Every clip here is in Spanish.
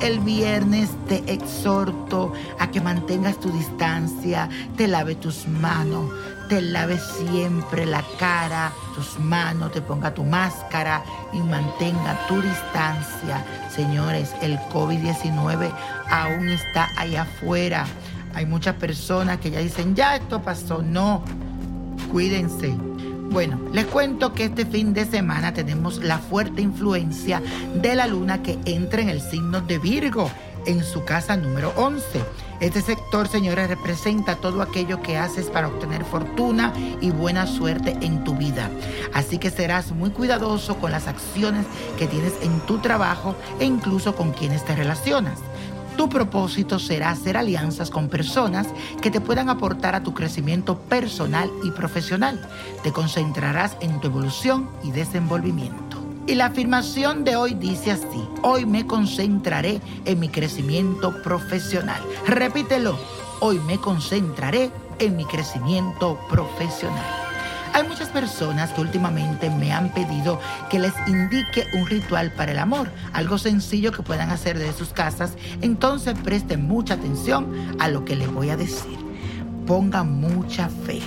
El viernes. Te exhorto a que mantengas tu distancia, te lave tus manos, te lave siempre la cara, tus manos, te ponga tu máscara y mantenga tu distancia. Señores, el COVID-19 aún está allá afuera. Hay muchas personas que ya dicen, ya esto pasó. No, cuídense. Bueno, les cuento que este fin de semana tenemos la fuerte influencia de la luna que entra en el signo de Virgo en su casa número 11. Este sector, señores, representa todo aquello que haces para obtener fortuna y buena suerte en tu vida. Así que serás muy cuidadoso con las acciones que tienes en tu trabajo e incluso con quienes te relacionas. Tu propósito será hacer alianzas con personas que te puedan aportar a tu crecimiento personal y profesional. Te concentrarás en tu evolución y desenvolvimiento. Y la afirmación de hoy dice así, hoy me concentraré en mi crecimiento profesional. Repítelo, hoy me concentraré en mi crecimiento profesional. Hay muchas personas que últimamente me han pedido que les indique un ritual para el amor, algo sencillo que puedan hacer desde sus casas, entonces presten mucha atención a lo que les voy a decir. Pongan mucha fe.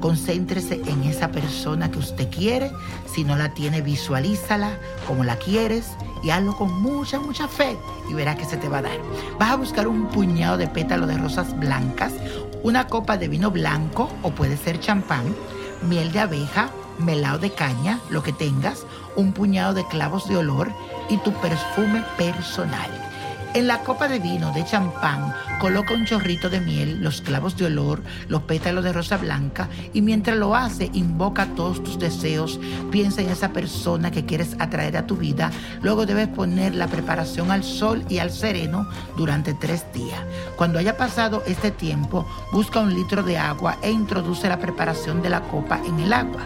Concéntrese en esa persona que usted quiere. Si no la tiene, visualízala como la quieres y hazlo con mucha, mucha fe y verás que se te va a dar. Vas a buscar un puñado de pétalos de rosas blancas, una copa de vino blanco o puede ser champán, miel de abeja, melado de caña, lo que tengas, un puñado de clavos de olor y tu perfume personal. En la copa de vino de champán coloca un chorrito de miel, los clavos de olor, los pétalos de rosa blanca y mientras lo hace invoca todos tus deseos, piensa en esa persona que quieres atraer a tu vida, luego debes poner la preparación al sol y al sereno durante tres días. Cuando haya pasado este tiempo, busca un litro de agua e introduce la preparación de la copa en el agua.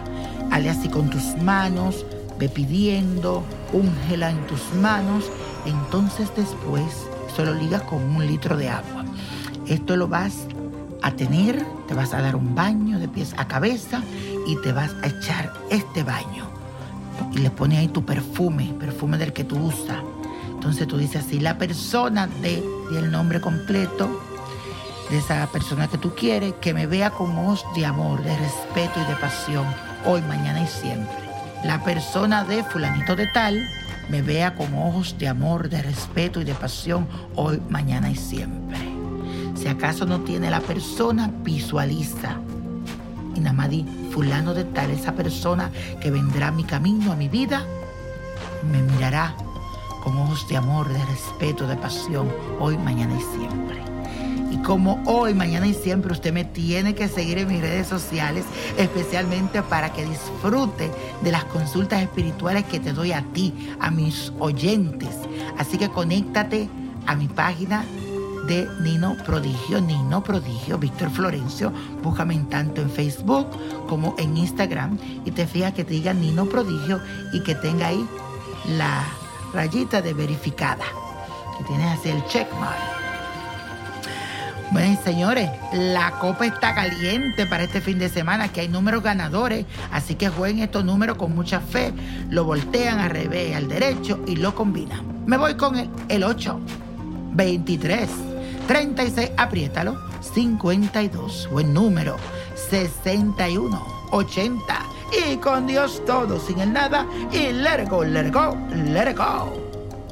Hale así con tus manos, ve pidiendo, úngela en tus manos entonces después solo ligas con un litro de agua. Esto lo vas a tener, te vas a dar un baño de pies a cabeza y te vas a echar este baño. Y le pones ahí tu perfume, perfume del que tú usas. Entonces tú dices así, la persona de, y el nombre completo de esa persona que tú quieres, que me vea con ojos de amor, de respeto y de pasión, hoy, mañana y siempre. la persona de fulanito de tal me vea con ojos de amor, de respeto y de pasión hoy, mañana y siempre. Si acaso no tiene la persona, visualiza. Y nada fulano de tal, esa persona que vendrá a mi camino, a mi vida, me mirará con ojos de amor, de respeto, de pasión, hoy, mañana y siempre. Como hoy, mañana y siempre usted me tiene que seguir en mis redes sociales, especialmente para que disfrute de las consultas espirituales que te doy a ti, a mis oyentes. Así que conéctate a mi página de Nino Prodigio, Nino Prodigio, Víctor Florencio. Búscame tanto en Facebook como en Instagram y te fijas que te diga Nino Prodigio y que tenga ahí la rayita de verificada. Que tienes así el checkmark. Bueno, señores, la copa está caliente para este fin de semana, que hay números ganadores, así que jueguen estos números con mucha fe, lo voltean al revés, al derecho y lo combinan. Me voy con el, el 8, 23, 36, apriétalo, 52, buen número, 61, 80, y con Dios todo, sin el nada, y let it go, let go, let go.